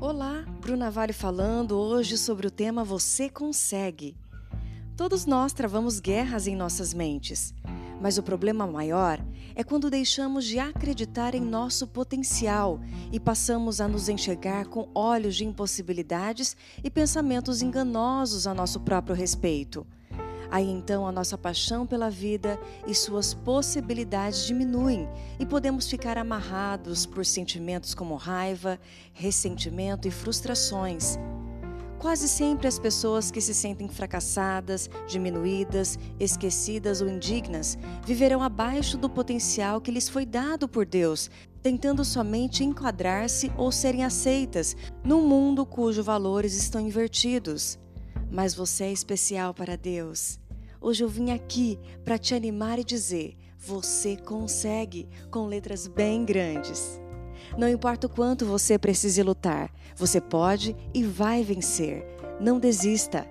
Olá, Bruna Vale falando hoje sobre o tema Você Consegue. Todos nós travamos guerras em nossas mentes, mas o problema maior é quando deixamos de acreditar em nosso potencial e passamos a nos enxergar com olhos de impossibilidades e pensamentos enganosos a nosso próprio respeito. Aí então a nossa paixão pela vida e suas possibilidades diminuem e podemos ficar amarrados por sentimentos como raiva, ressentimento e frustrações. Quase sempre as pessoas que se sentem fracassadas, diminuídas, esquecidas ou indignas viverão abaixo do potencial que lhes foi dado por Deus, tentando somente enquadrar-se ou serem aceitas num mundo cujos valores estão invertidos mas você é especial para Deus. Hoje eu vim aqui para te animar e dizer: você consegue, com letras bem grandes. Não importa o quanto você precise lutar, você pode e vai vencer. Não desista.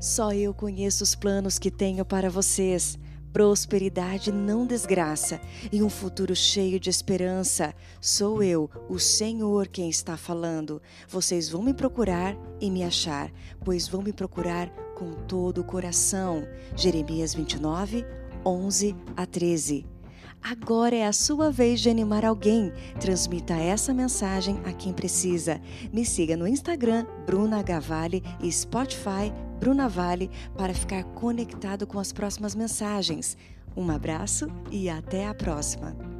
Só eu conheço os planos que tenho para vocês prosperidade não desgraça e um futuro cheio de esperança. Sou eu, o Senhor, quem está falando. Vocês vão me procurar e me achar, pois vão me procurar com todo o coração. Jeremias 29, 11 a 13. Agora é a sua vez de animar alguém. Transmita essa mensagem a quem precisa. Me siga no Instagram, Bruna Gavale e Spotify, Bruna Vale, para ficar conectado com as próximas mensagens. Um abraço e até a próxima!